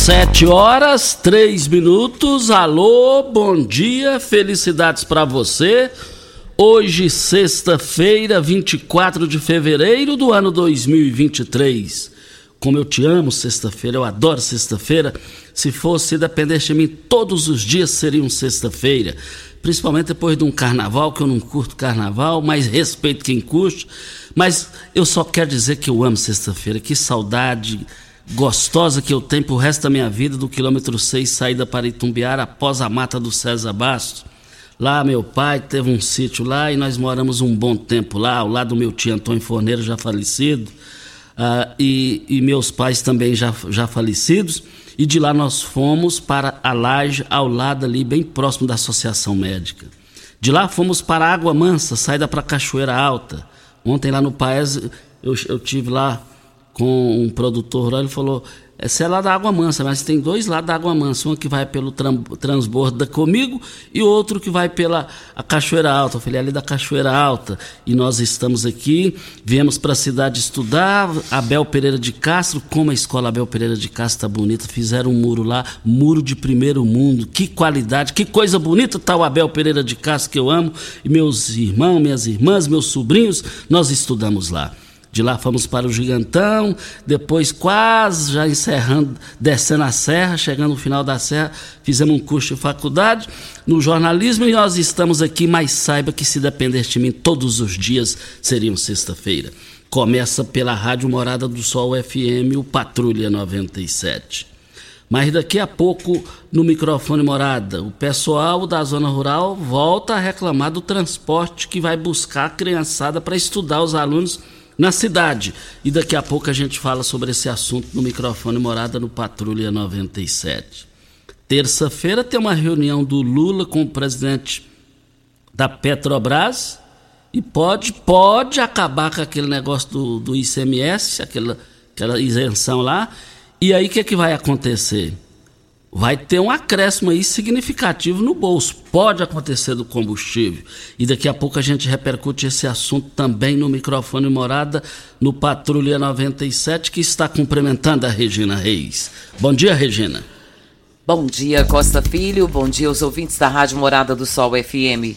Sete horas, três minutos. Alô, bom dia, felicidades para você. Hoje, sexta-feira, 24 de fevereiro do ano 2023. Como eu te amo, sexta-feira, eu adoro sexta-feira. Se fosse depender de mim, todos os dias seriam sexta-feira. Principalmente depois de um carnaval, que eu não curto carnaval, mas respeito quem curte. Mas eu só quero dizer que eu amo sexta-feira. Que saudade gostosa que eu tenho pro resto da minha vida do quilômetro 6, saída para Itumbiara, após a mata do César Bastos. Lá meu pai teve um sítio lá e nós moramos um bom tempo lá, ao lado do meu tio Antônio Forneiro, já falecido, uh, e, e, meus pais também já, já falecidos. E de lá nós fomos para a laje, ao lado ali, bem próximo da Associação Médica. De lá fomos para Água Mansa, saída para Cachoeira Alta. Ontem lá no Paes eu, eu tive lá com um produtor rural, ele falou, essa é lá da Água Mansa, mas tem dois lá da Água Mansa, um que vai pelo transbordo comigo e outro que vai pela Cachoeira Alta. Eu falei, é ali da Cachoeira Alta. E nós estamos aqui, viemos para a cidade estudar, Abel Pereira de Castro, como a escola Abel Pereira de Castro está bonita, fizeram um muro lá, muro de primeiro mundo, que qualidade, que coisa bonita tá o Abel Pereira de Castro que eu amo, e meus irmãos, minhas irmãs, meus sobrinhos, nós estudamos lá. De lá fomos para o Gigantão, depois quase já encerrando, descendo a serra, chegando no final da serra, fizemos um curso de faculdade no jornalismo e nós estamos aqui, mas saiba que se depender de mim, todos os dias seriam sexta-feira. Começa pela Rádio Morada do Sol FM, o Patrulha 97. Mas daqui a pouco, no microfone Morada, o pessoal da zona rural volta a reclamar do transporte que vai buscar a criançada para estudar os alunos na cidade. E daqui a pouco a gente fala sobre esse assunto no microfone Morada no Patrulha 97. Terça-feira tem uma reunião do Lula com o presidente da Petrobras e pode, pode acabar com aquele negócio do, do ICMS, aquela, aquela isenção lá. E aí o que, que vai acontecer? Vai ter um acréscimo aí significativo no bolso. Pode acontecer do combustível. E daqui a pouco a gente repercute esse assunto também no microfone morada no Patrulha 97, que está cumprimentando a Regina Reis. Bom dia, Regina. Bom dia, Costa Filho. Bom dia aos ouvintes da Rádio Morada do Sol FM.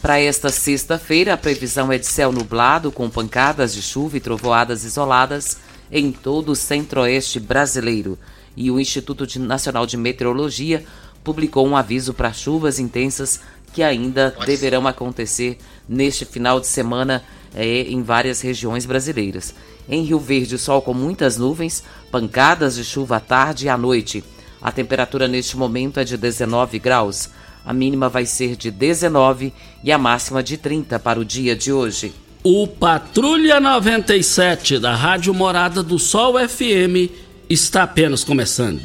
Para esta sexta-feira, a previsão é de céu nublado, com pancadas de chuva e trovoadas isoladas em todo o centro-oeste brasileiro e o Instituto Nacional de Meteorologia publicou um aviso para chuvas intensas que ainda deverão acontecer neste final de semana é, em várias regiões brasileiras. Em Rio Verde, sol com muitas nuvens, pancadas de chuva à tarde e à noite. A temperatura neste momento é de 19 graus. A mínima vai ser de 19 e a máxima de 30 para o dia de hoje. O Patrulha 97 da Rádio Morada do Sol FM está apenas começando.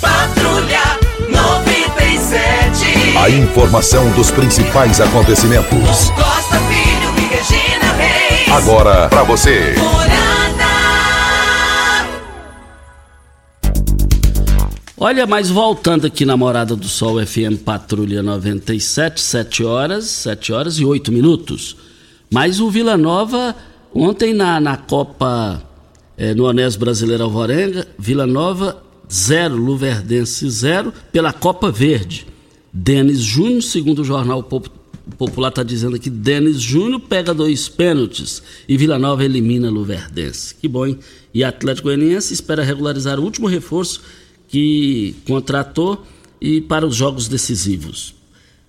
Patrulha 97. A informação dos principais acontecimentos. Costa Filho e Regina Reis. Agora para você. Olha, mas voltando aqui na Morada do Sol FM Patrulha 97, 7 horas, 7 horas e 8 minutos. Mas o Vila Nova Ontem na, na Copa, é, no Anés Brasileiro Alvorenga, Vila Nova 0, Luverdense 0, pela Copa Verde. Denis Júnior, segundo o jornal Popular está dizendo aqui, Denis Júnior pega dois pênaltis e Vila Nova elimina Luverdense. Que bom, hein? E Atlético Goianiense espera regularizar o último reforço que contratou e para os jogos decisivos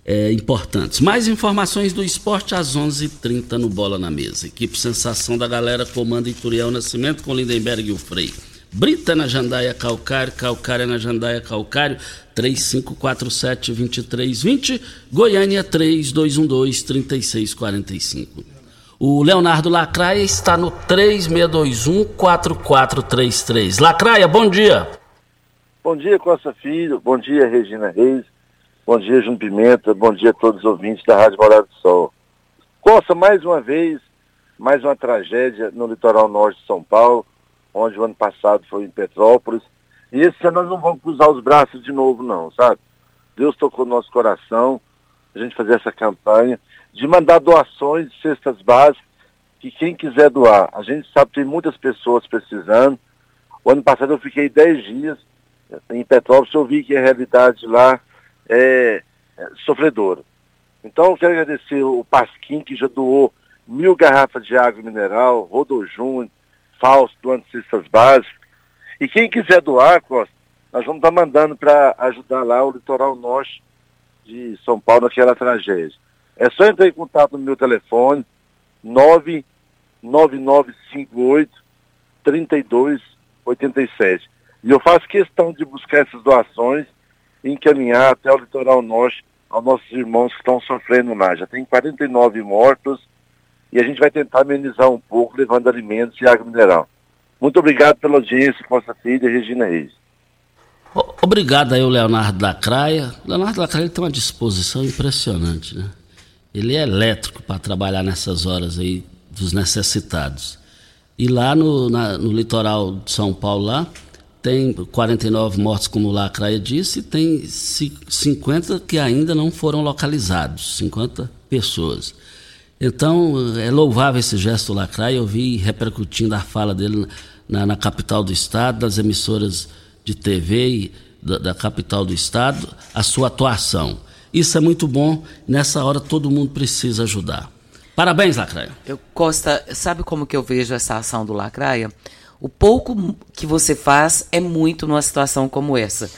é, importantes. Mais informações do esporte às 11:30 h 30 no Bola na Mesa. Equipe Sensação da Galera comanda Ituriel Nascimento com Lindenberg e o Frei. Brita na Jandaia Calcário, Calcária na Jandaia Calcário, 3547-2320, Goiânia 3212-3645. O Leonardo Lacraia está no 3621-4433. Lacraia, bom dia. Bom dia, Costa Filho. Bom dia, Regina Reis. Bom dia, Júnior Pimenta. Bom dia a todos os ouvintes da Rádio Morada do Sol. Costa, mais uma vez, mais uma tragédia no litoral norte de São Paulo, onde o ano passado foi em Petrópolis. E esse ano nós não vamos cruzar os braços de novo, não, sabe? Deus tocou no nosso coração, a gente fazer essa campanha de mandar doações de cestas básicas, que quem quiser doar, a gente sabe que tem muitas pessoas precisando. O ano passado eu fiquei 10 dias em Petrópolis, eu vi que a realidade lá é, é. Então eu quero agradecer o Pasquim, que já doou mil garrafas de água mineral, Rodô Júnior, Fausto, doando cestas básicas. E quem quiser doar, Costa, nós vamos estar mandando para ajudar lá o litoral norte de São Paulo naquela tragédia. É só entrar em contato no meu telefone, 99958 3287. E eu faço questão de buscar essas doações encaminhar até o litoral norte aos nossos irmãos que estão sofrendo lá. Já tem 49 mortos e a gente vai tentar amenizar um pouco levando alimentos e água mineral. Muito obrigado pela audiência, Costa Filha e Regina Reis. Obrigado aí, o Leonardo da Craia. O Leonardo da Craia tem uma disposição impressionante, né? Ele é elétrico para trabalhar nessas horas aí dos necessitados. E lá no, na, no litoral de São Paulo, lá, tem 49 mortos, como o Lacraia disse, e tem 50 que ainda não foram localizados, 50 pessoas. Então, é louvável esse gesto do Lacraia, eu vi repercutindo a fala dele na, na capital do estado, das emissoras de TV e da, da capital do estado, a sua atuação. Isso é muito bom, nessa hora todo mundo precisa ajudar. Parabéns, Lacraia. Eu, Costa, sabe como que eu vejo essa ação do Lacraia? O pouco que você faz é muito numa situação como essa.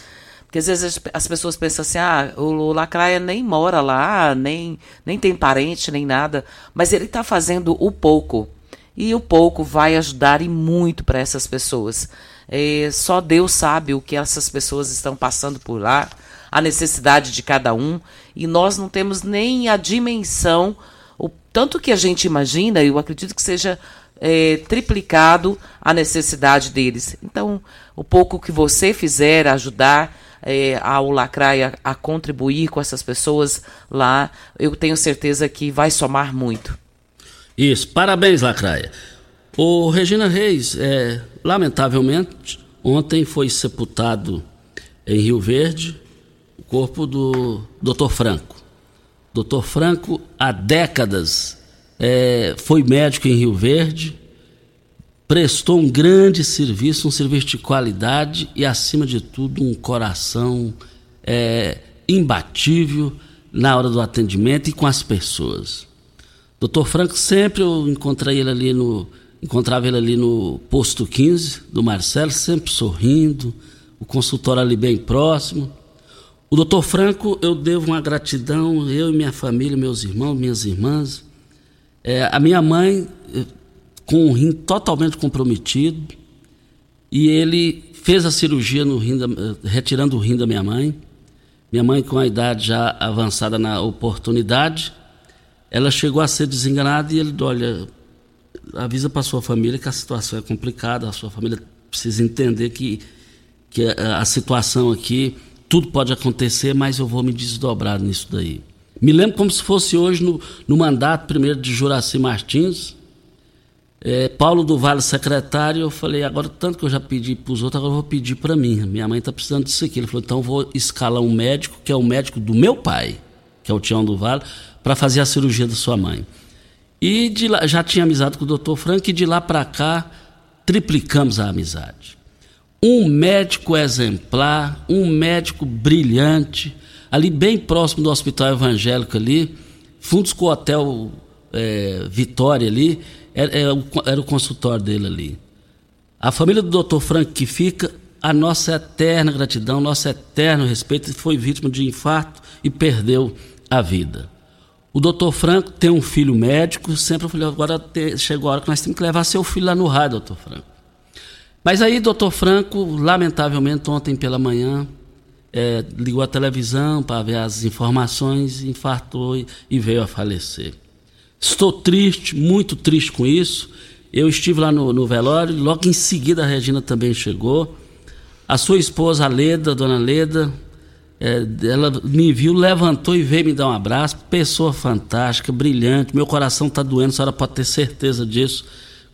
Porque às vezes as pessoas pensam assim, ah, o Lacraia nem mora lá, nem, nem tem parente, nem nada. Mas ele está fazendo o pouco. E o pouco vai ajudar e muito para essas pessoas. É, só Deus sabe o que essas pessoas estão passando por lá, a necessidade de cada um. E nós não temos nem a dimensão, o tanto que a gente imagina, eu acredito que seja é, triplicado a necessidade deles. Então, o pouco que você fizer, ajudar é, ao Lacraia a contribuir com essas pessoas lá, eu tenho certeza que vai somar muito. Isso, parabéns, Lacraia. O Regina Reis, é, lamentavelmente, ontem foi sepultado em Rio Verde o corpo do Dr. Franco. Dr. Franco, há décadas, é, foi médico em Rio Verde, prestou um grande serviço, um serviço de qualidade e, acima de tudo, um coração é, imbatível na hora do atendimento e com as pessoas. Doutor Franco, sempre eu encontrei ele ali no, encontrava ele ali no posto 15 do Marcelo, sempre sorrindo, o consultório ali bem próximo. O doutor Franco, eu devo uma gratidão, eu e minha família, meus irmãos, minhas irmãs, é, a minha mãe, eh, com o rim totalmente comprometido, e ele fez a cirurgia no rim da, eh, retirando o rim da minha mãe. Minha mãe, com a idade já avançada na oportunidade, ela chegou a ser desenganada e ele, olha, avisa para sua família que a situação é complicada, a sua família precisa entender que, que a, a situação aqui, tudo pode acontecer, mas eu vou me desdobrar nisso daí. Me lembro como se fosse hoje no, no mandato primeiro de Juraci Martins, é, Paulo do Vale secretário, eu falei, agora tanto que eu já pedi para os outros, agora eu vou pedir para mim. Minha mãe está precisando disso aqui. Ele falou, então vou escalar um médico, que é o médico do meu pai, que é o Tião do Vale, para fazer a cirurgia da sua mãe. E de lá, já tinha amizade com o doutor Frank, e de lá para cá triplicamos a amizade. Um médico exemplar, um médico brilhante, ali bem próximo do hospital evangélico ali, fundos com o hotel é, Vitória ali, era, era, era, o consultório dele ali. A família do Dr. Frank que fica, a nossa eterna gratidão, nosso eterno respeito, foi vítima de infarto e perdeu a vida. O doutor Franco tem um filho médico, sempre eu falei, agora chegou a hora que nós temos que levar seu filho lá no raio, doutor Franco. Mas aí, doutor Franco, lamentavelmente, ontem pela manhã, é, ligou a televisão para ver as informações, infartou e, veio a falecer. Estou triste, muito triste com isso. Eu estive lá no, no velório, logo em seguida a Regina também chegou. A sua esposa, a Leda, dona Leda, é, ela me viu, levantou e veio me dar um abraço. Pessoa fantástica, brilhante. Meu coração está doendo, a senhora pode ter certeza disso,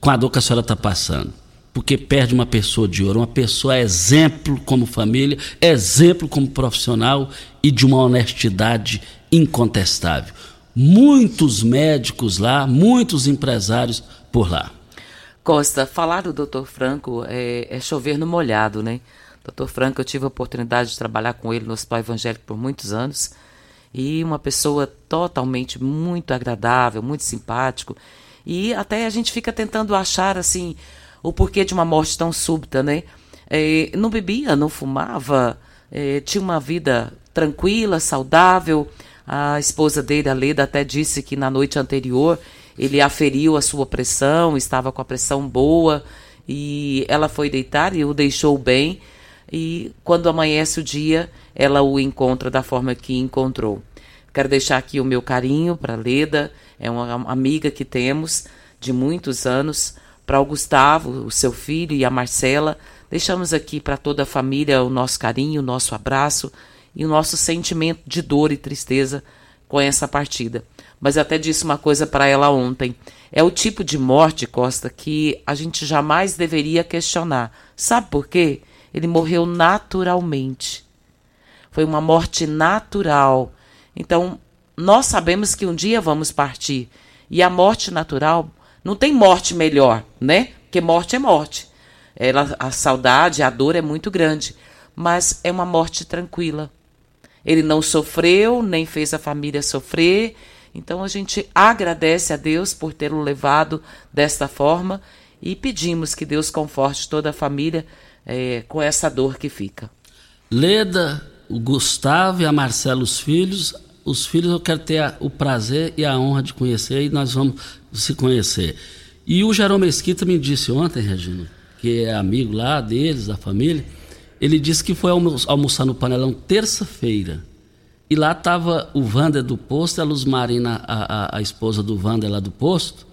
com a dor que a senhora está passando. Porque perde uma pessoa de ouro, uma pessoa exemplo como família, exemplo como profissional e de uma honestidade incontestável. Muitos médicos lá, muitos empresários por lá. Costa, falar do Dr. Franco é, é chover no molhado, né? Dr. Franco, eu tive a oportunidade de trabalhar com ele no Hospital Evangélico por muitos anos e uma pessoa totalmente muito agradável, muito simpático. E até a gente fica tentando achar assim o porquê de uma morte tão súbita, né? É, não bebia, não fumava, é, tinha uma vida tranquila, saudável. A esposa dele, a Leda, até disse que na noite anterior ele aferiu a sua pressão, estava com a pressão boa e ela foi deitar e o deixou bem e quando amanhece o dia, ela o encontra da forma que encontrou. Quero deixar aqui o meu carinho para Leda, é uma amiga que temos de muitos anos, para o Gustavo, o seu filho e a Marcela. Deixamos aqui para toda a família o nosso carinho, o nosso abraço e o nosso sentimento de dor e tristeza com essa partida. Mas até disse uma coisa para ela ontem. É o tipo de morte, Costa, que a gente jamais deveria questionar. Sabe por quê? Ele morreu naturalmente. Foi uma morte natural. Então, nós sabemos que um dia vamos partir. E a morte natural não tem morte melhor, né? Porque morte é morte. Ela, a saudade, a dor é muito grande. Mas é uma morte tranquila. Ele não sofreu, nem fez a família sofrer. Então a gente agradece a Deus por tê-lo levado desta forma e pedimos que Deus conforte toda a família é, com essa dor que fica. Leda, o Gustavo e a Marcela, os filhos. Os filhos eu quero ter a, o prazer e a honra de conhecer e nós vamos se conhecer. E o Jerome Mesquita me disse ontem, Regina, que é amigo lá deles, da família, ele disse que foi almoçar no panelão terça-feira. E lá estava o Wander do posto, a Luz Marina, a, a, a esposa do Wander lá do posto.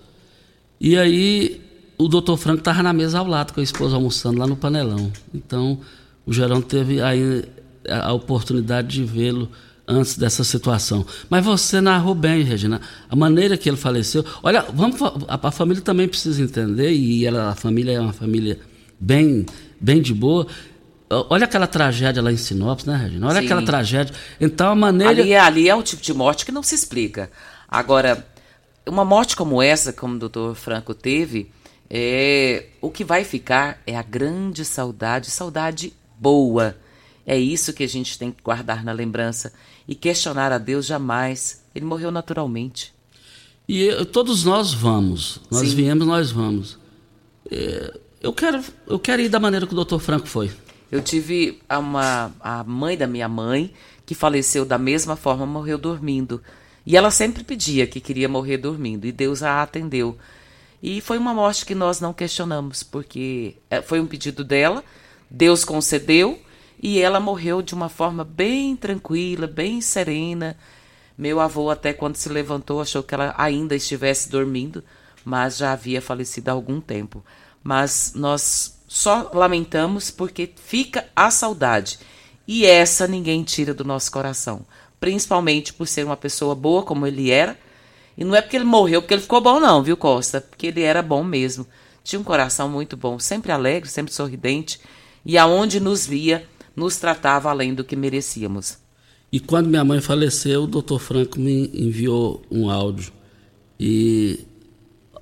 E aí o doutor Franco estava na mesa ao lado com a esposa almoçando lá no panelão. Então, o Gerão teve aí a oportunidade de vê-lo antes dessa situação. Mas você narrou bem, Regina, a maneira que ele faleceu. Olha, vamos a, a família também precisa entender e ela, a família é uma família bem, bem de boa. Olha aquela tragédia lá em Sinop, né, Regina? Olha Sim. aquela tragédia. Então a maneira ali, é, ali é um tipo de morte que não se explica. Agora, uma morte como essa, como o doutor Franco teve, é, o que vai ficar é a grande saudade, saudade boa. É isso que a gente tem que guardar na lembrança e questionar a Deus jamais. Ele morreu naturalmente. E eu, todos nós vamos. Nós Sim. viemos, nós vamos. É, eu quero, eu quero ir da maneira que o Dr. Franco foi. Eu tive uma a mãe da minha mãe que faleceu da mesma forma, morreu dormindo. E ela sempre pedia que queria morrer dormindo e Deus a atendeu. E foi uma morte que nós não questionamos, porque é, foi um pedido dela, Deus concedeu e ela morreu de uma forma bem tranquila, bem serena. Meu avô, até quando se levantou, achou que ela ainda estivesse dormindo, mas já havia falecido há algum tempo. Mas nós só lamentamos porque fica a saudade. E essa ninguém tira do nosso coração. Principalmente por ser uma pessoa boa como ele era e não é porque ele morreu, porque ele ficou bom, não, viu, Costa? Porque ele era bom mesmo. Tinha um coração muito bom, sempre alegre, sempre sorridente. E aonde nos via, nos tratava além do que merecíamos. E quando minha mãe faleceu, o doutor Franco me enviou um áudio. E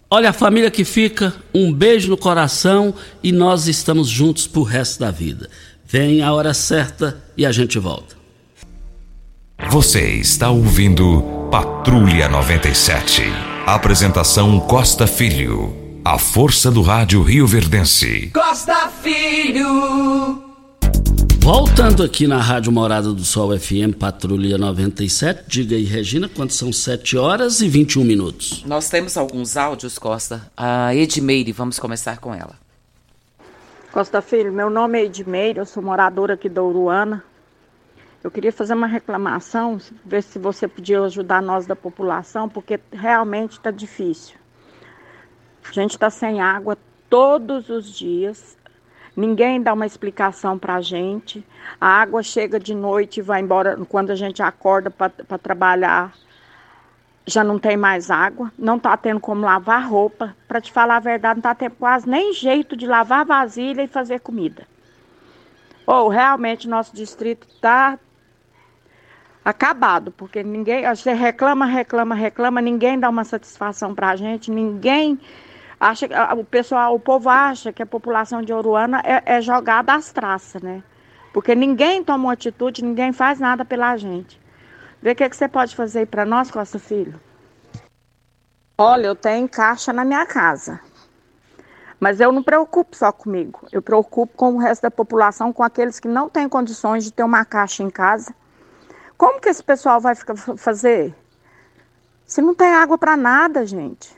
olha a família que fica, um beijo no coração e nós estamos juntos pro resto da vida. Vem a hora certa e a gente volta. Você está ouvindo Patrulha 97. Apresentação Costa Filho. A força do rádio Rio Verdense. Costa Filho. Voltando aqui na Rádio Morada do Sol FM, Patrulha 97. Diga aí, Regina, quanto são 7 horas e 21 minutos? Nós temos alguns áudios, Costa. A Edmeire, vamos começar com ela. Costa Filho, meu nome é Edmeire, eu sou moradora aqui da Uruana. Eu queria fazer uma reclamação, ver se você podia ajudar nós da população, porque realmente está difícil. A gente está sem água todos os dias. Ninguém dá uma explicação para a gente. A água chega de noite e vai embora quando a gente acorda para trabalhar. Já não tem mais água, não está tendo como lavar roupa. Para te falar a verdade, não está tendo quase nem jeito de lavar vasilha e fazer comida. Ou oh, realmente nosso distrito está acabado, porque ninguém, você reclama, reclama, reclama, ninguém dá uma satisfação para a gente, ninguém acha, o pessoal, o povo acha que a população de Oruana é, é jogada às traças, né? Porque ninguém toma uma atitude, ninguém faz nada pela gente. Vê o que, que você pode fazer para nós, Costa Filho? Olha, eu tenho caixa na minha casa. Mas eu não preocupo só comigo. Eu preocupo com o resto da população, com aqueles que não têm condições de ter uma caixa em casa como que esse pessoal vai fazer? Se não tem água para nada, gente.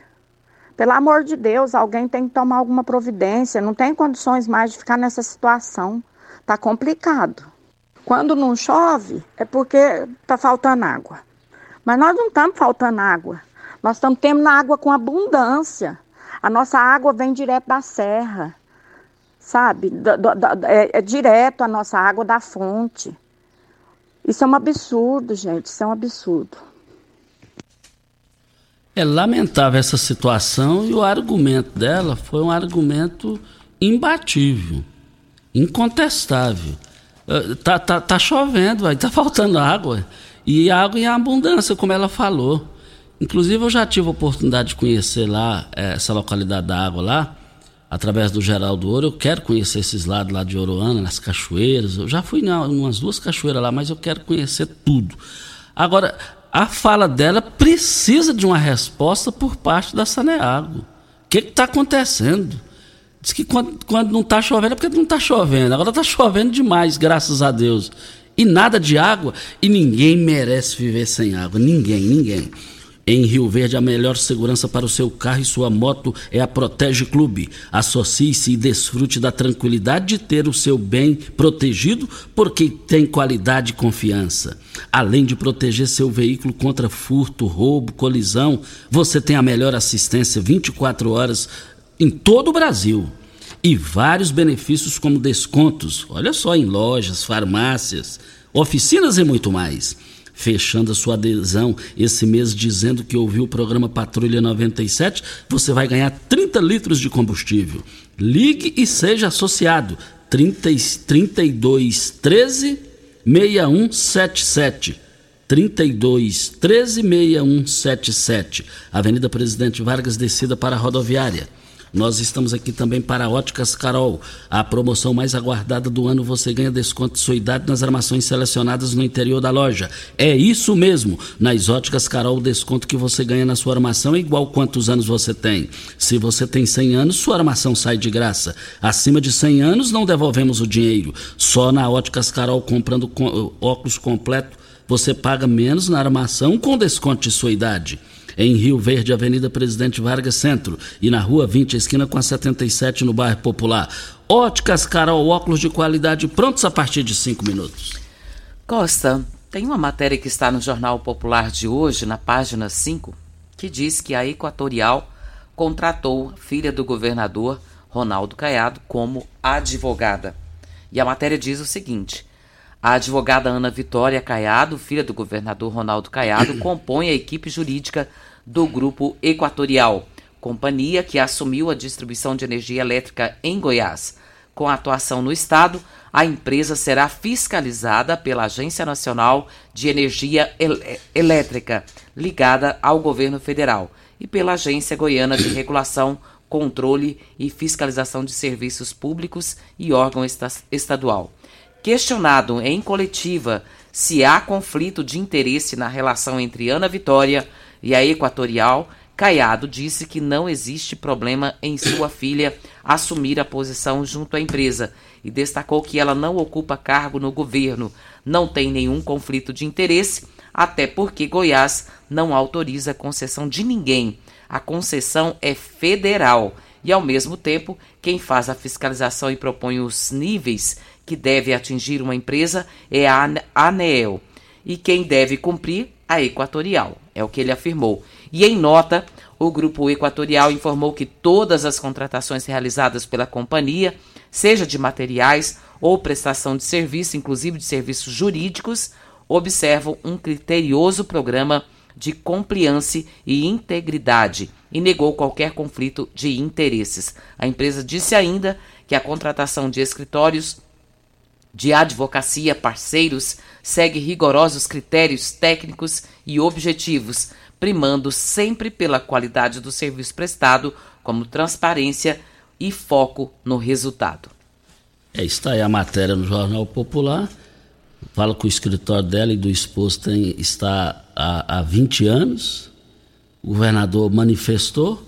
Pelo amor de Deus, alguém tem que tomar alguma providência. Não tem condições mais de ficar nessa situação. Tá complicado. Quando não chove, é porque tá faltando água. Mas nós não estamos faltando água. Nós estamos tendo água com abundância. A nossa água vem direto da serra, sabe? é, é direto a nossa água da fonte. Isso é um absurdo, gente. Isso é um absurdo. É lamentável essa situação e o argumento dela foi um argumento imbatível, incontestável. Uh, tá, tá, tá chovendo, vai, tá faltando água. E água em abundância, como ela falou. Inclusive, eu já tive a oportunidade de conhecer lá, eh, essa localidade da água lá através do Geraldo Ouro. Eu quero conhecer esses lados lá de Oroana, nas cachoeiras. Eu já fui em umas duas cachoeiras lá, mas eu quero conhecer tudo. Agora, a fala dela precisa de uma resposta por parte da Saneago. O que está acontecendo? Diz que quando, quando não está chovendo é porque não está chovendo. Agora está chovendo demais, graças a Deus. E nada de água. E ninguém merece viver sem água. Ninguém, ninguém. Em Rio Verde, a melhor segurança para o seu carro e sua moto é a Protege Clube. Associe-se e desfrute da tranquilidade de ter o seu bem protegido, porque tem qualidade e confiança. Além de proteger seu veículo contra furto, roubo, colisão, você tem a melhor assistência 24 horas em todo o Brasil. E vários benefícios como descontos, olha só, em lojas, farmácias, oficinas e muito mais fechando a sua adesão esse mês dizendo que ouviu o programa Patrulha 97, você vai ganhar 30 litros de combustível. Ligue e seja associado. 30, 32 13 6177. 32 13 6177. Avenida Presidente Vargas, descida para a rodoviária. Nós estamos aqui também para Óticas Carol. A promoção mais aguardada do ano, você ganha desconto de sua idade nas armações selecionadas no interior da loja. É isso mesmo. Nas Óticas Carol, o desconto que você ganha na sua armação é igual quantos anos você tem. Se você tem 100 anos, sua armação sai de graça. Acima de 100 anos, não devolvemos o dinheiro. Só na Óticas Carol, comprando óculos completo, você paga menos na armação com desconto de sua idade em Rio Verde, Avenida Presidente Vargas Centro, e na Rua 20, esquina com a 77, no bairro Popular. Óticas Carol, óculos de qualidade prontos a partir de cinco minutos. Costa, tem uma matéria que está no Jornal Popular de hoje, na página 5, que diz que a Equatorial contratou filha do governador Ronaldo Caiado como advogada. E a matéria diz o seguinte: a advogada Ana Vitória Caiado, filha do governador Ronaldo Caiado, compõe a equipe jurídica do Grupo Equatorial, companhia que assumiu a distribuição de energia elétrica em Goiás. Com atuação no estado, a empresa será fiscalizada pela Agência Nacional de Energia Elétrica, ligada ao governo federal, e pela Agência Goiana de Regulação, Controle e Fiscalização de Serviços Públicos e órgão estadual. Questionado em coletiva se há conflito de interesse na relação entre Ana Vitória e a Equatorial, Caiado disse que não existe problema em sua filha assumir a posição junto à empresa e destacou que ela não ocupa cargo no governo, não tem nenhum conflito de interesse, até porque Goiás não autoriza a concessão de ninguém. A concessão é federal e, ao mesmo tempo, quem faz a fiscalização e propõe os níveis que deve atingir uma empresa é a ANEEL e quem deve cumprir a Equatorial, é o que ele afirmou. E em nota, o Grupo Equatorial informou que todas as contratações realizadas pela companhia, seja de materiais ou prestação de serviço, inclusive de serviços jurídicos, observam um criterioso programa de compliance e integridade e negou qualquer conflito de interesses. A empresa disse ainda que a contratação de escritórios de advocacia parceiros segue rigorosos critérios técnicos e objetivos, primando sempre pela qualidade do serviço prestado, como transparência e foco no resultado. É, está aí a matéria no Jornal Popular. Fala que o escritório dela e do esposo tem, está há, há 20 anos. O governador manifestou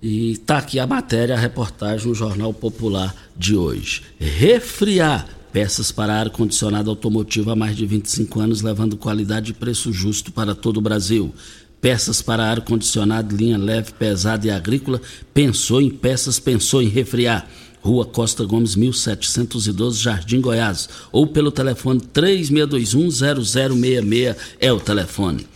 e está aqui a matéria, a reportagem no Jornal Popular de hoje. Refriar peças para ar-condicionado automotivo há mais de 25 anos, levando qualidade e preço justo para todo o Brasil. Peças para ar-condicionado, linha leve, pesada e agrícola. Pensou em peças, pensou em refriar. Rua Costa Gomes, 1712, Jardim Goiás. Ou pelo telefone 3621-0066 é o telefone.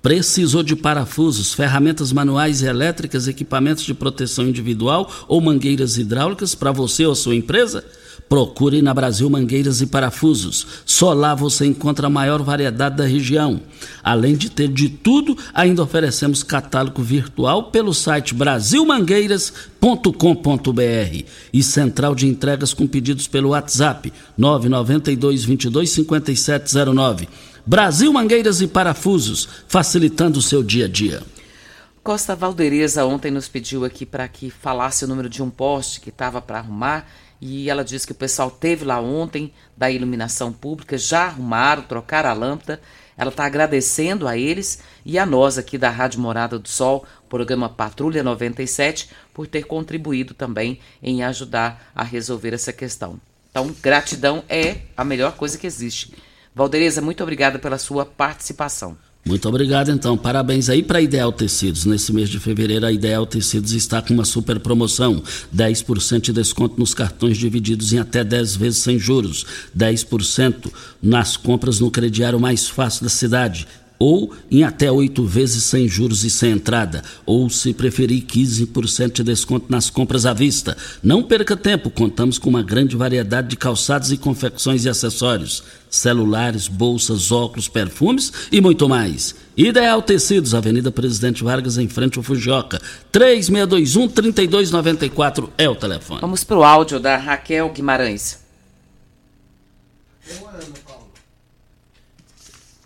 Precisou de parafusos, ferramentas manuais e elétricas, equipamentos de proteção individual ou mangueiras hidráulicas para você ou sua empresa? Procure na Brasil Mangueiras e Parafusos. Só lá você encontra a maior variedade da região. Além de ter de tudo, ainda oferecemos catálogo virtual pelo site brasilmangueiras.com.br e central de entregas com pedidos pelo WhatsApp 992 22 5709. Brasil Mangueiras e Parafusos, facilitando o seu dia a dia. Costa Valdereza ontem nos pediu aqui para que falasse o número de um poste que estava para arrumar e ela disse que o pessoal teve lá ontem da iluminação pública, já arrumaram, trocaram a lâmpada. Ela está agradecendo a eles e a nós aqui da Rádio Morada do Sol, programa Patrulha 97, por ter contribuído também em ajudar a resolver essa questão. Então, gratidão é a melhor coisa que existe. Valdereza, muito obrigada pela sua participação. Muito obrigado, então. Parabéns aí para a Ideal Tecidos. Nesse mês de fevereiro, a Ideal Tecidos está com uma super promoção: 10% de desconto nos cartões divididos em até 10 vezes sem juros, 10% nas compras no crediário mais fácil da cidade ou em até oito vezes sem juros e sem entrada, ou se preferir 15% de desconto nas compras à vista. Não perca tempo, contamos com uma grande variedade de calçados e confecções e acessórios, celulares, bolsas, óculos, perfumes e muito mais. Ideal Tecidos, Avenida Presidente Vargas, em frente ao Fujioka. 3621-3294 é o telefone. Vamos para o áudio da Raquel Guimarães.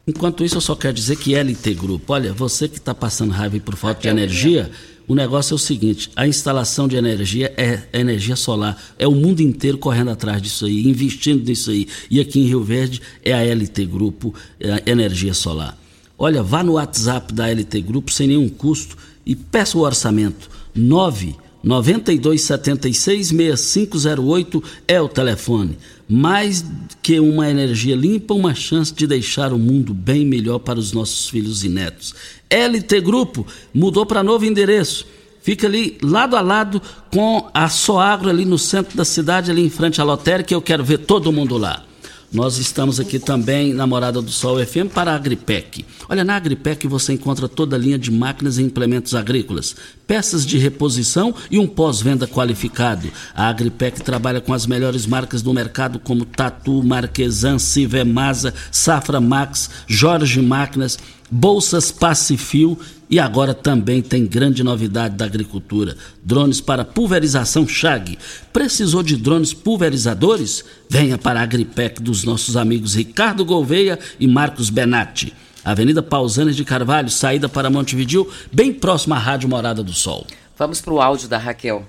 Enquanto isso, eu só quero dizer que LT Grupo, olha, você que está passando raiva por falta de energia, o negócio é o seguinte: a instalação de energia é energia solar. É o mundo inteiro correndo atrás disso aí, investindo nisso aí. E aqui em Rio Verde é a LT Grupo, é Energia Solar. Olha, vá no WhatsApp da LT Grupo sem nenhum custo e peça o orçamento. 9 9276 6508 é o telefone. Mais que uma energia limpa, uma chance de deixar o mundo bem melhor para os nossos filhos e netos. LT Grupo mudou para novo endereço. Fica ali lado a lado com a Soagro ali no centro da cidade, ali em frente à lotérica, eu quero ver todo mundo lá. Nós estamos aqui também na Morada do Sol FM para a Agripec. Olha, na Agripec você encontra toda a linha de máquinas e implementos agrícolas, peças de reposição e um pós-venda qualificado. A Agripec trabalha com as melhores marcas do mercado como Tatu, Marquesan, Civemasa, Safra Max, Jorge Máquinas, Bolsas Pacifil e agora também tem grande novidade da agricultura: drones para pulverização Chag. Precisou de drones pulverizadores? Venha para a Agripec dos nossos amigos Ricardo Gouveia e Marcos Benatti. Avenida Pausanes de Carvalho, saída para Montevidil, bem próxima à Rádio Morada do Sol. Vamos para o áudio da Raquel.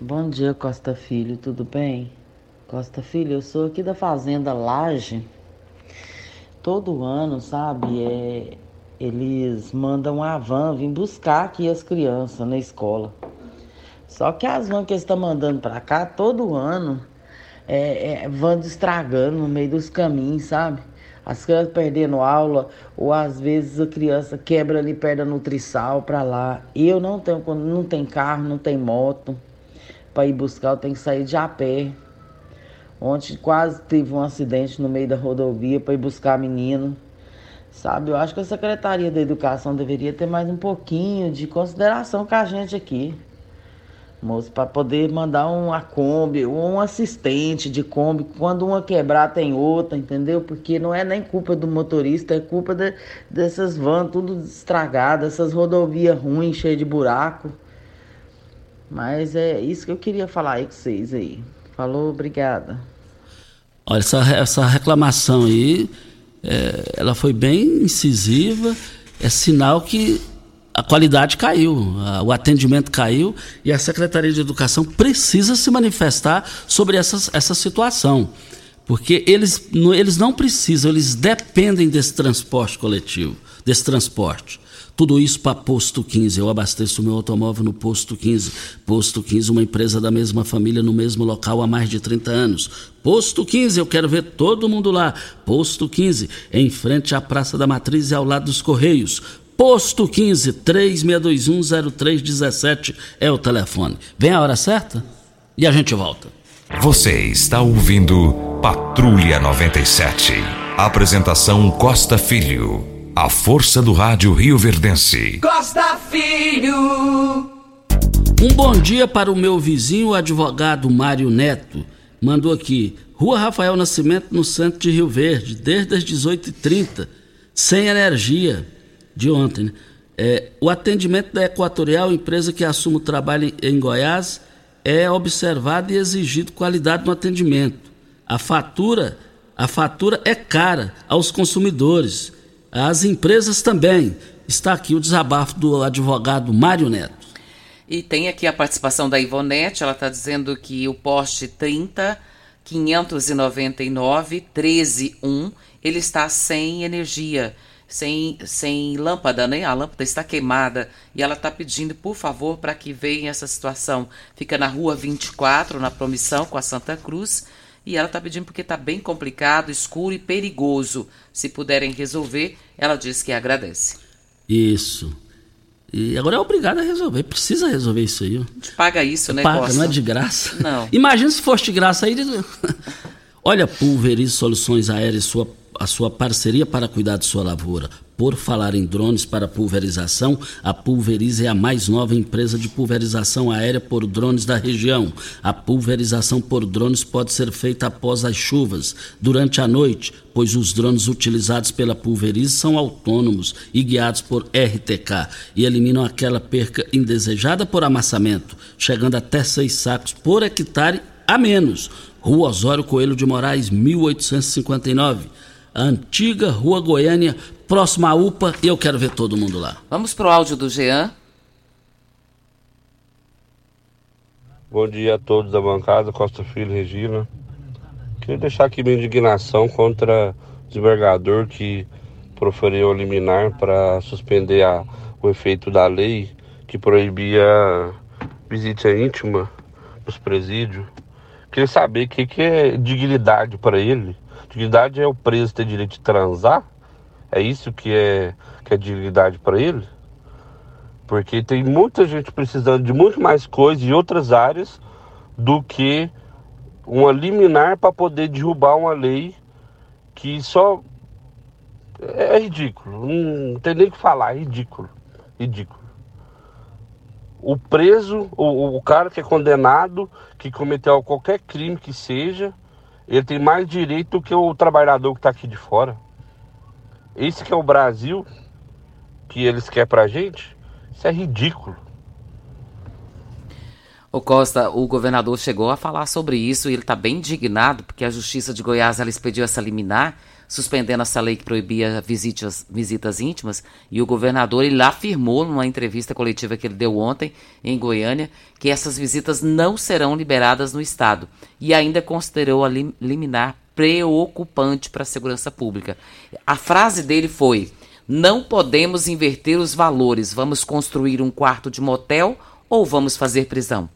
Bom dia, Costa Filho, tudo bem? Costa Filho, eu sou aqui da Fazenda Laje. Todo ano, sabe, é, eles mandam a van vir buscar aqui as crianças na escola. Só que as vans que eles estão mandando para cá todo ano é, é estragando no meio dos caminhos, sabe? As crianças perdendo aula, ou às vezes a criança quebra ali perto da Nutrisal para lá. Eu não tenho, não tem carro, não tem moto para ir buscar, eu tenho que sair de a pé. Ontem quase teve um acidente no meio da rodovia para ir buscar menino Sabe, eu acho que a Secretaria da Educação deveria ter mais um pouquinho de consideração com a gente aqui. Moço, para poder mandar uma Kombi um assistente de Kombi. Quando uma quebrar, tem outra, entendeu? Porque não é nem culpa do motorista, é culpa de, dessas vans tudo estragadas, essas rodovias ruins, cheias de buraco. Mas é isso que eu queria falar aí com vocês aí. Falou, obrigada. Olha, essa, essa reclamação aí, é, ela foi bem incisiva, é sinal que a qualidade caiu, a, o atendimento caiu e a Secretaria de Educação precisa se manifestar sobre essa, essa situação. Porque eles, eles não precisam, eles dependem desse transporte coletivo, desse transporte. Tudo isso para Posto 15. Eu abasteço meu automóvel no Posto 15. Posto 15, uma empresa da mesma família no mesmo local há mais de 30 anos. Posto 15, eu quero ver todo mundo lá. Posto 15, em frente à Praça da Matriz e ao lado dos Correios. Posto 15 36210317 é o telefone. Vem a hora certa e a gente volta. Você está ouvindo Patrulha 97. Apresentação Costa Filho. A força do rádio Rio Verdense. Costa Filho. Um bom dia para o meu vizinho, o advogado Mário Neto. Mandou aqui, Rua Rafael Nascimento, no centro de Rio Verde, desde as 18h30, sem energia, de ontem. Né? É, o atendimento da Equatorial, empresa que assume o trabalho em Goiás, é observado e exigido qualidade no atendimento. A fatura, a fatura é cara aos consumidores as empresas também. Está aqui o desabafo do advogado Mário Neto. E tem aqui a participação da Ivonete, ela está dizendo que o poste 30 599 131, ele está sem energia, sem, sem lâmpada, né? A lâmpada está queimada e ela está pedindo, por favor, para que venha essa situação. Fica na rua 24, na promissão com a Santa Cruz. E ela está pedindo porque está bem complicado, escuro e perigoso. Se puderem resolver, ela diz que agradece. Isso. E agora é obrigado a resolver. Precisa resolver isso aí. Paga isso, né, Paga, Costa? não é de graça. Não. Imagina se fosse de graça aí. Olha, pulverize soluções aéreas, sua, a sua parceria para cuidar de sua lavoura. Por falar em drones para pulverização, a Pulverize é a mais nova empresa de pulverização aérea por drones da região. A pulverização por drones pode ser feita após as chuvas, durante a noite, pois os drones utilizados pela Pulverize são autônomos e guiados por RTK e eliminam aquela perca indesejada por amassamento, chegando até seis sacos por hectare a menos. Rua Osório Coelho de Moraes, 1859 antiga Rua Goiânia, próxima à UPA, e eu quero ver todo mundo lá. Vamos pro áudio do Jean. Bom dia a todos da bancada, Costa Filho Regina. Queria deixar aqui minha indignação contra o desembargador que proferiu liminar para suspender a, o efeito da lei que proibia visita íntima nos presídios. Queria saber o que, que é dignidade para ele Dignidade é o preso ter direito de transar? É isso que é, que é dignidade para ele? Porque tem muita gente precisando de muito mais coisas em outras áreas do que uma liminar para poder derrubar uma lei que só é, é ridículo. Não tem nem o que falar, é ridículo. Ridículo. O preso, o, o cara que é condenado, que cometeu qualquer crime que seja, ele tem mais direito que o trabalhador que está aqui de fora. Esse que é o Brasil que eles querem pra gente, isso é ridículo. O Costa, o governador chegou a falar sobre isso e ele está bem indignado porque a Justiça de Goiás ela expediu essa liminar suspendendo essa lei que proibia visitas, visitas íntimas, e o governador ele afirmou numa entrevista coletiva que ele deu ontem em Goiânia que essas visitas não serão liberadas no estado e ainda considerou a liminar preocupante para a segurança pública. A frase dele foi: "Não podemos inverter os valores. Vamos construir um quarto de motel ou vamos fazer prisão?"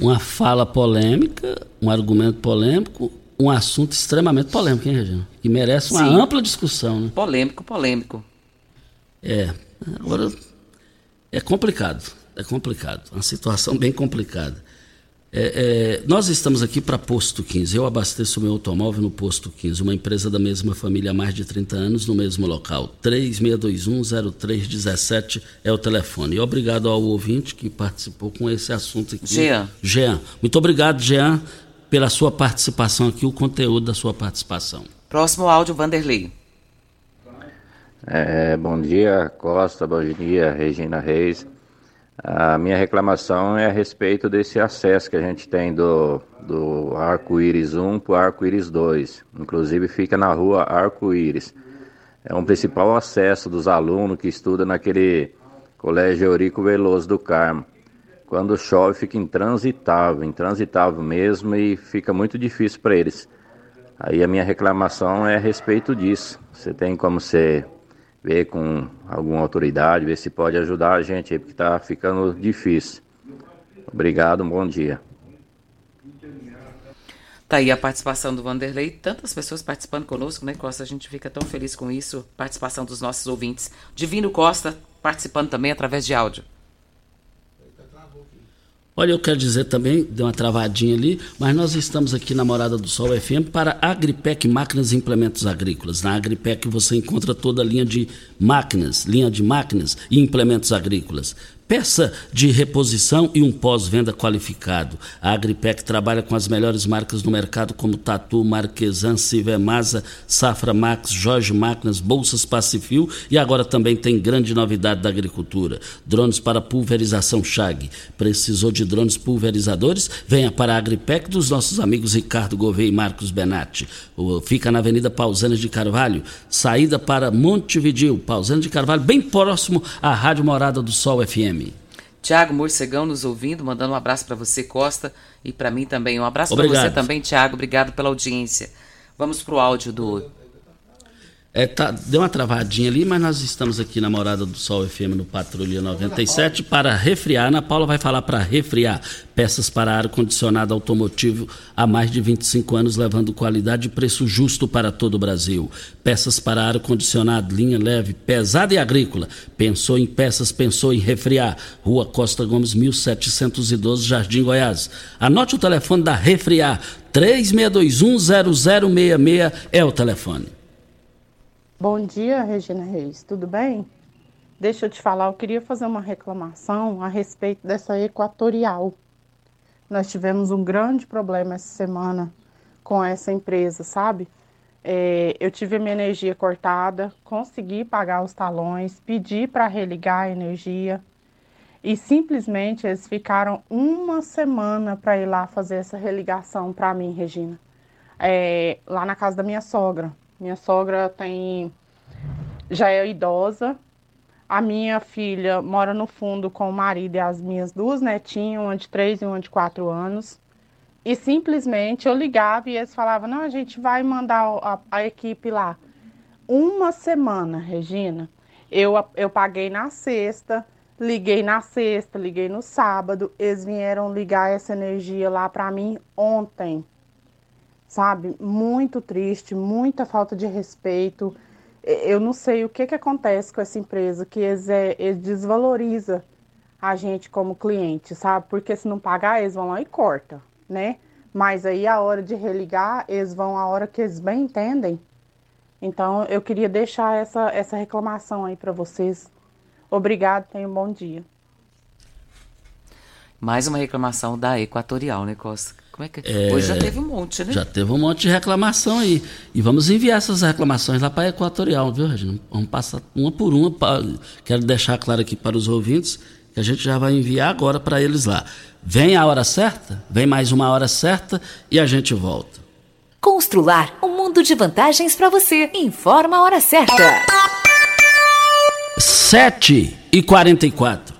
Uma fala polêmica, um argumento polêmico, um assunto extremamente polêmico, hein, Regina? Que merece uma Sim. ampla discussão. Né? Polêmico, polêmico. É. Agora, é complicado. É complicado. Uma situação bem complicada. É, é, nós estamos aqui para Posto 15. Eu abasteço meu automóvel no Posto 15, uma empresa da mesma família há mais de 30 anos, no mesmo local. 36210317 é o telefone. E obrigado ao ouvinte que participou com esse assunto aqui. Jean. Jean. Muito obrigado, Jean, pela sua participação aqui, o conteúdo da sua participação. Próximo áudio, Vanderlei. É, bom dia, Costa, bom dia, Regina Reis. A minha reclamação é a respeito desse acesso que a gente tem do, do Arco-Íris 1 para o Arco-Íris 2. Inclusive fica na rua Arco-Íris. É um principal acesso dos alunos que estudam naquele colégio Eurico Veloso do Carmo. Quando chove fica intransitável, intransitável mesmo e fica muito difícil para eles. Aí a minha reclamação é a respeito disso. Você tem como ser ver com alguma autoridade, ver se pode ajudar a gente aí, porque está ficando difícil. Obrigado, um bom dia. Tá aí a participação do Vanderlei, tantas pessoas participando conosco, né, Costa? A gente fica tão feliz com isso, participação dos nossos ouvintes. Divino Costa participando também através de áudio. Olha, eu quero dizer também, deu uma travadinha ali, mas nós estamos aqui na Morada do Sol FM para Agripec Máquinas e Implementos Agrícolas. Na Agripec você encontra toda a linha de máquinas, linha de máquinas e implementos agrícolas peça de reposição e um pós-venda qualificado. A Agripec trabalha com as melhores marcas no mercado como Tatu, Marquesan, Civemasa, Safra Max, Jorge Máquinas, Bolsas Pacifil e agora também tem grande novidade da agricultura, drones para pulverização Chag. Precisou de drones pulverizadores? Venha para a Agripec dos nossos amigos Ricardo Gouveia e Marcos Benatti. Fica na Avenida Pausanes de Carvalho, saída para Montevidil, Pausanes de Carvalho, bem próximo à Rádio Morada do Sol FM. Tiago Morcegão nos ouvindo, mandando um abraço para você, Costa, e para mim também. Um abraço para você também, Tiago. Obrigado pela audiência. Vamos para o áudio do é, tá, deu uma travadinha ali, mas nós estamos aqui na Morada do Sol FM no Patrulha 97 para refriar. Ana Paula vai falar para refriar peças para ar-condicionado automotivo há mais de 25 anos, levando qualidade e preço justo para todo o Brasil. Peças para ar-condicionado, linha leve, pesada e agrícola. Pensou em peças, pensou em refriar. Rua Costa Gomes, 1712, Jardim Goiás. Anote o telefone da Refriar, 36210066 é o telefone. Bom dia, Regina Reis, tudo bem? Deixa eu te falar, eu queria fazer uma reclamação a respeito dessa equatorial. Nós tivemos um grande problema essa semana com essa empresa, sabe? É, eu tive minha energia cortada, consegui pagar os talões, pedi para religar a energia e simplesmente eles ficaram uma semana para ir lá fazer essa religação para mim, Regina, é, lá na casa da minha sogra. Minha sogra tem já é idosa. A minha filha mora no fundo com o marido e as minhas duas netinhas, uma de três e uma de quatro anos. E simplesmente eu ligava e eles falavam: não, a gente vai mandar a, a equipe lá. Uma semana, Regina, eu, eu paguei na sexta, liguei na sexta, liguei no sábado. Eles vieram ligar essa energia lá para mim ontem sabe? Muito triste, muita falta de respeito. Eu não sei o que, que acontece com essa empresa, que eles, é, eles desvaloriza a gente como cliente, sabe? Porque se não pagar, eles vão lá e corta, né? Mas aí a hora de religar, eles vão a hora que eles bem entendem. Então eu queria deixar essa, essa reclamação aí para vocês. Obrigado, tenha um bom dia. Mais uma reclamação da Equatorial, né, Costa? Como é que é, Hoje já teve um monte, né? Já teve um monte de reclamação aí. E vamos enviar essas reclamações lá para a Equatorial, viu, Regina? Vamos passar uma por uma. Pra... Quero deixar claro aqui para os ouvintes que a gente já vai enviar agora para eles lá. Vem a hora certa, vem mais uma hora certa e a gente volta. Constrular um mundo de vantagens para você. Informa a hora certa. 7 e 44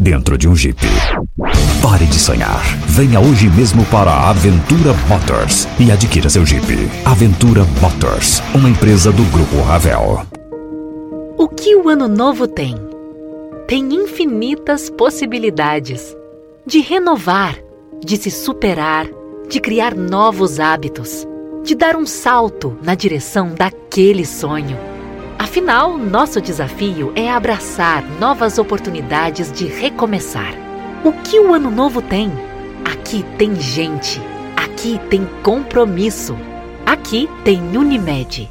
dentro de um Jeep. Pare de sonhar. Venha hoje mesmo para a Aventura Motors e adquira seu Jeep. Aventura Motors, uma empresa do Grupo Ravel. O que o ano novo tem? Tem infinitas possibilidades de renovar, de se superar, de criar novos hábitos de dar um salto na direção daquele sonho. Afinal, nosso desafio é abraçar novas oportunidades de recomeçar. O que o ano novo tem? Aqui tem gente, aqui tem compromisso, aqui tem Unimed.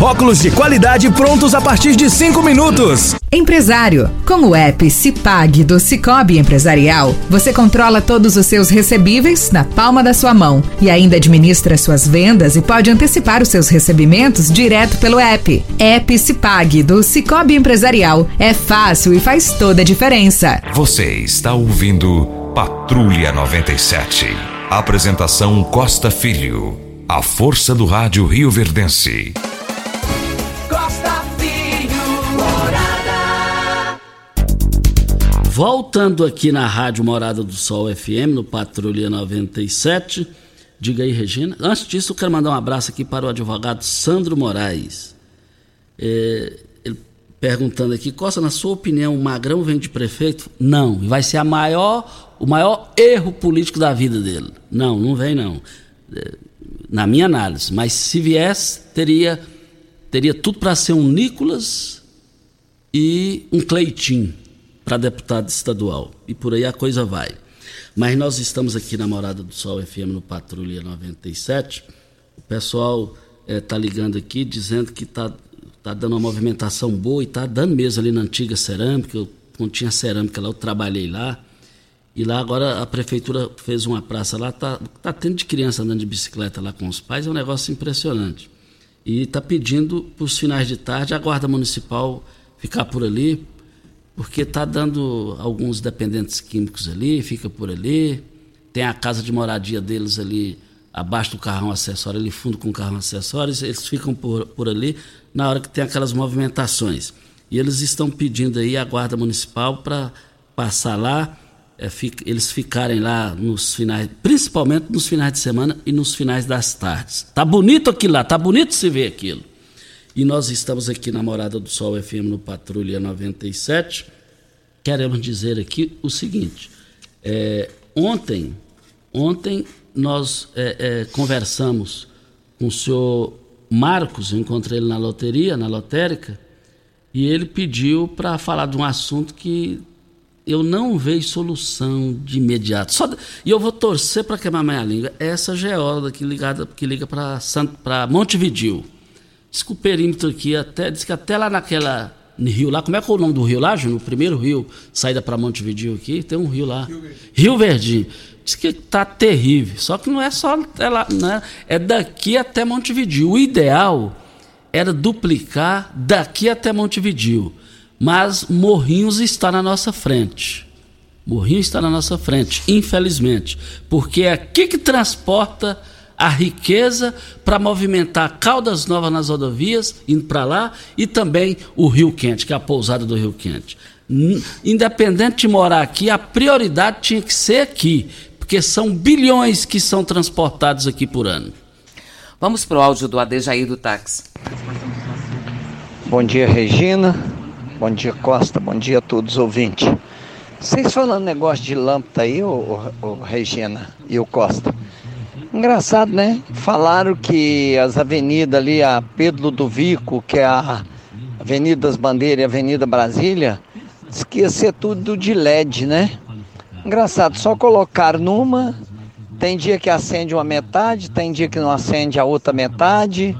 Óculos de qualidade prontos a partir de 5 minutos. Empresário, com o app Cipag do Cicobi Empresarial, você controla todos os seus recebíveis na palma da sua mão e ainda administra suas vendas e pode antecipar os seus recebimentos direto pelo app. App Cipag do Cicobi Empresarial é fácil e faz toda a diferença. Você está ouvindo Patrulha 97. Apresentação Costa Filho. A força do rádio Rio Verdense. Voltando aqui na Rádio Morada do Sol FM, no Patrulha 97. Diga aí, Regina. Antes disso, eu quero mandar um abraço aqui para o advogado Sandro Moraes. É, ele perguntando aqui, Costa, na sua opinião, o Magrão vem de prefeito? Não. Vai ser a maior, o maior erro político da vida dele. Não, não vem não. É, na minha análise. Mas se viesse, teria, teria tudo para ser um Nicolas e um Cleitinho para deputado estadual. E por aí a coisa vai. Mas nós estamos aqui na Morada do Sol FM no Patrulha 97. O pessoal está eh, ligando aqui dizendo que está tá dando uma movimentação boa e está dando mesmo ali na antiga cerâmica. Eu, quando tinha cerâmica lá, eu trabalhei lá. E lá agora a prefeitura fez uma praça lá, tá, tá tendo de criança andando de bicicleta lá com os pais, é um negócio impressionante. E está pedindo para os finais de tarde a guarda municipal ficar por ali, porque está dando alguns dependentes químicos ali, fica por ali. Tem a casa de moradia deles ali abaixo do carrão acessório, ali fundo com o carrão acessório, eles ficam por, por ali na hora que tem aquelas movimentações. E eles estão pedindo aí a guarda municipal para passar lá, é, fica, eles ficarem lá nos finais, principalmente nos finais de semana e nos finais das tardes. Tá bonito aquilo lá, tá bonito se ver aquilo. E nós estamos aqui na Morada do Sol FM no Patrulha 97. Queremos dizer aqui o seguinte: é, ontem, ontem nós é, é, conversamos com o senhor Marcos, eu encontrei ele na loteria, na lotérica, e ele pediu para falar de um assunto que eu não vejo solução de imediato. Só, e eu vou torcer para queimar minha língua. Essa geóloga que, ligada, que liga para Montevideo Diz que o perímetro aqui, até, diz que até lá naquela no rio lá, como é que é o nome do rio lá, Júnior? O primeiro rio, saída para Montevideo aqui, tem um rio lá. Rio Verdinho. Rio Verdinho. Diz que tá terrível. Só que não é só é, lá, né? é daqui até Montevideo. O ideal era duplicar daqui até Montevideo. Mas Morrinhos está na nossa frente. Morrinhos está na nossa frente, infelizmente. Porque é aqui que transporta a riqueza para movimentar Caldas Novas nas rodovias, indo para lá, e também o Rio Quente, que é a pousada do Rio Quente. Independente de morar aqui, a prioridade tinha que ser aqui, porque são bilhões que são transportados aqui por ano. Vamos para o áudio do Adejaí do táxi. Bom dia, Regina. Bom dia, Costa. Bom dia a todos os ouvintes. Vocês falando negócio de lâmpada aí, ô, ô, ô, Regina e o Costa. Engraçado, né? Falaram que as avenidas ali, a Pedro Ludovico, que é a Avenida das Bandeiras e a Avenida Brasília, ser tudo de LED, né? Engraçado, só colocar numa, tem dia que acende uma metade, tem dia que não acende a outra metade,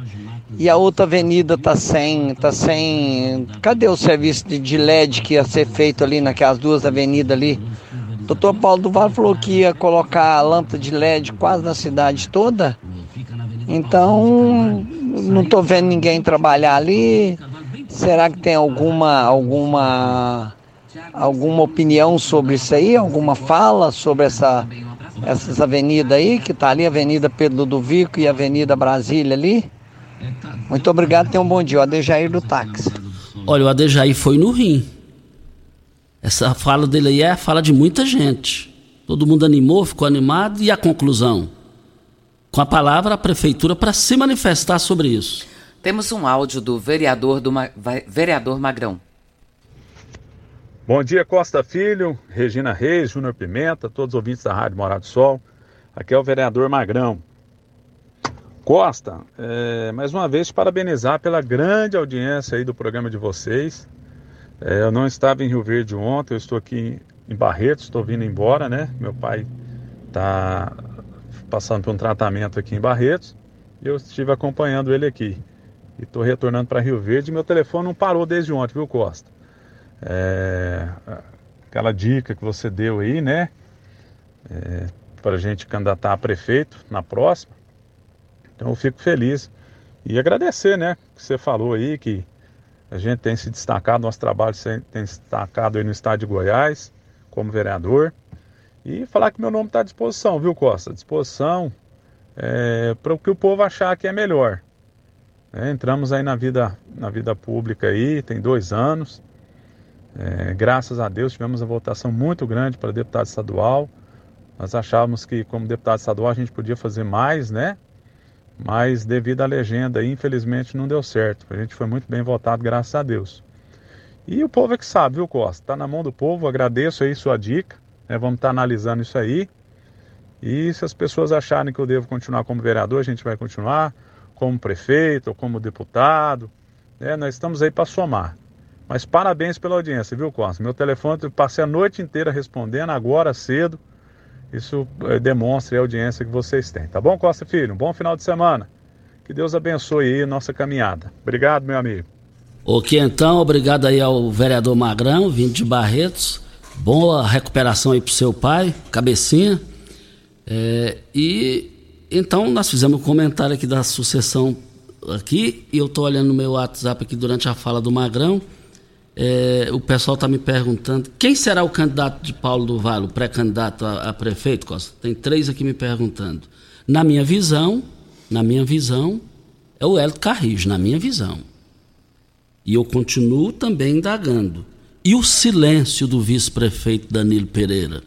e a outra avenida tá sem, tá sem. Cadê o serviço de, de LED que ia ser feito ali naquelas duas avenidas ali? Doutor Paulo do Vale falou que ia colocar a lâmpada de LED quase na cidade toda. Então, não estou vendo ninguém trabalhar ali. Será que tem alguma alguma alguma opinião sobre isso aí? Alguma fala sobre essa essas avenidas aí que tá ali, Avenida Pedro Ludovico e Avenida Brasília ali? Muito obrigado, tenha um bom dia. O Adejair do táxi. Olha, o Adejair foi no rim. Essa fala dele aí é a fala de muita gente. Todo mundo animou, ficou animado. E a conclusão? Com a palavra, a prefeitura para se manifestar sobre isso. Temos um áudio do vereador, do Ma... vereador Magrão. Bom dia, Costa Filho, Regina Reis, Júnior Pimenta, todos os ouvintes da Rádio Morado do Sol. Aqui é o vereador Magrão. Costa, é, mais uma vez parabenizar pela grande audiência aí do programa de vocês. É, eu não estava em Rio Verde ontem, eu estou aqui em Barretos, estou vindo embora, né? Meu pai está passando por um tratamento aqui em Barretos e eu estive acompanhando ele aqui. E estou retornando para Rio Verde. Meu telefone não parou desde ontem, viu, Costa? É, aquela dica que você deu aí, né? É, para a gente candidatar a prefeito na próxima. Então eu fico feliz e agradecer, né? Que você falou aí que a gente tem se destacado, nosso trabalho tem se destacado aí no estado de Goiás, como vereador. E falar que meu nome está à disposição, viu, Costa? À disposição é, para o que o povo achar que é melhor. É, entramos aí na vida, na vida pública aí, tem dois anos. É, graças a Deus tivemos uma votação muito grande para deputado estadual. Nós achávamos que como deputado estadual a gente podia fazer mais, né? Mas devido à legenda, infelizmente não deu certo. A gente foi muito bem votado, graças a Deus. E o povo é que sabe, viu, Costa? Está na mão do povo, agradeço aí sua dica, né? vamos estar tá analisando isso aí. E se as pessoas acharem que eu devo continuar como vereador, a gente vai continuar, como prefeito ou como deputado. Né? Nós estamos aí para somar. Mas parabéns pela audiência, viu, Costa? Meu telefone, eu passei a noite inteira respondendo, agora cedo. Isso eh, demonstra a audiência que vocês têm. Tá bom, Costa Filho? Um bom final de semana. Que Deus abençoe aí a nossa caminhada. Obrigado, meu amigo. Ok, então, obrigado aí ao vereador Magrão, vindo de Barretos. Boa recuperação aí pro seu pai, cabecinha. É, e então nós fizemos um comentário aqui da sucessão aqui, e eu tô olhando no meu WhatsApp aqui durante a fala do Magrão. É, o pessoal está me perguntando quem será o candidato de Paulo do Vale, o pré-candidato a, a, prefeito, Costa? Tem três aqui me perguntando. Na minha visão, na minha visão, é o Hélio Carrijo, na minha visão. E eu continuo também indagando. E o silêncio do vice-prefeito Danilo Pereira?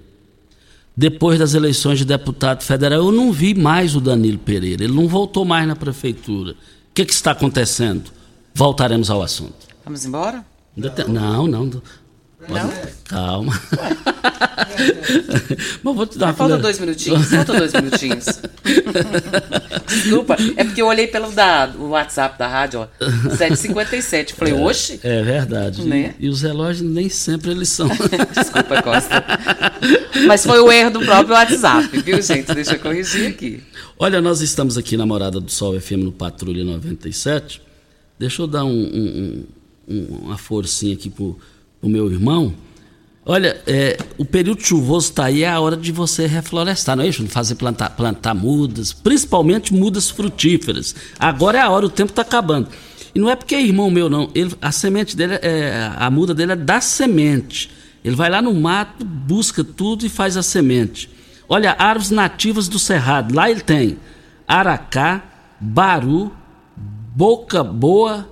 Depois das eleições de deputado federal, eu não vi mais o Danilo Pereira. Ele não voltou mais na prefeitura. O que, que está acontecendo? Voltaremos ao assunto. Vamos embora? Não, não. Não? Calma. Mas vou te dar Falta dois minutinhos. Falta dois minutinhos. Desculpa, é porque eu olhei pelo da, o WhatsApp da rádio, ó, 7h57. Falei, é, oxe. É verdade. Né? E, e, os relógios nem sempre eles são. Desculpa, Costa. Mas foi o erro do próprio WhatsApp, viu, gente? Deixa eu corrigir aqui. Olha, nós estamos aqui na Morada do Sol FM no Patrulha 97. Deixa eu dar um, um uma forcinha aqui pro, pro meu irmão. Olha, é, o período chuvoso está aí, é a hora de você reflorestar, não é isso? Fazer plantar, plantar mudas, principalmente mudas frutíferas. Agora é a hora, o tempo está acabando. E não é porque é irmão meu, não. Ele, a semente dele, é, a muda dele é da semente. Ele vai lá no mato, busca tudo e faz a semente. Olha, árvores nativas do Cerrado. Lá ele tem aracá, baru, boca boa,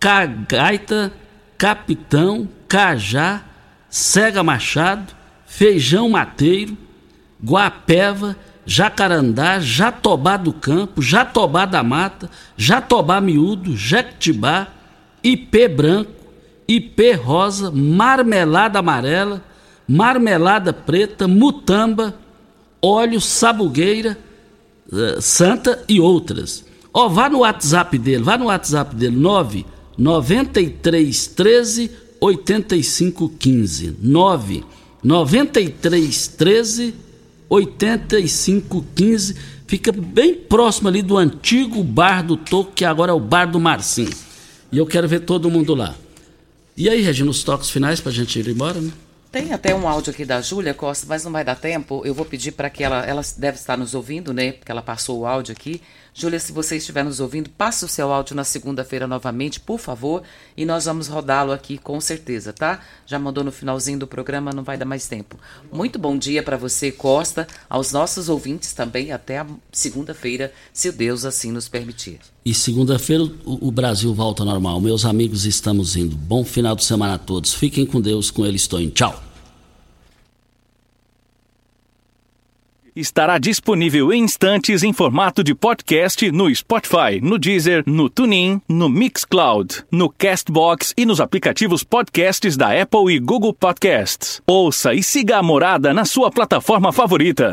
cagaita, capitão, cajá, cega machado, feijão mateiro, guapeva, jacarandá, jatobá do campo, jatobá da mata, jatobá miúdo, jequitibá, ipê branco, ipê rosa, marmelada amarela, marmelada preta, mutamba, óleo, sabugueira, uh, Santa e outras. Ó, vá no WhatsApp dele, vá no WhatsApp dele, 9 93 13 85 15. 9 93 13 85 15. Fica bem próximo ali do antigo bar do Toco, que agora é o bar do Marcinho. E eu quero ver todo mundo lá. E aí, Regina, os toques finais pra gente ir embora, né? Tem até um áudio aqui da Júlia Costa, mas não vai dar tempo. Eu vou pedir para que ela, ela deve estar nos ouvindo, né? Porque ela passou o áudio aqui. Júlia, se você estiver nos ouvindo, passe o seu áudio na segunda-feira novamente, por favor, e nós vamos rodá-lo aqui com certeza, tá? Já mandou no finalzinho do programa, não vai dar mais tempo. Muito bom dia para você, Costa, aos nossos ouvintes também, até a segunda-feira, se Deus assim nos permitir. E segunda-feira o, Brasil volta ao normal. Meus amigos, estamos indo. Bom final de semana a todos. Fiquem com Deus, com ele estou indo. Tchau. Estará disponível em instantes em formato de podcast no Spotify, no Deezer, no TuneIn, no Mixcloud, no Castbox e nos aplicativos podcasts da Apple e Google Podcasts. Ouça e siga a morada na sua plataforma favorita.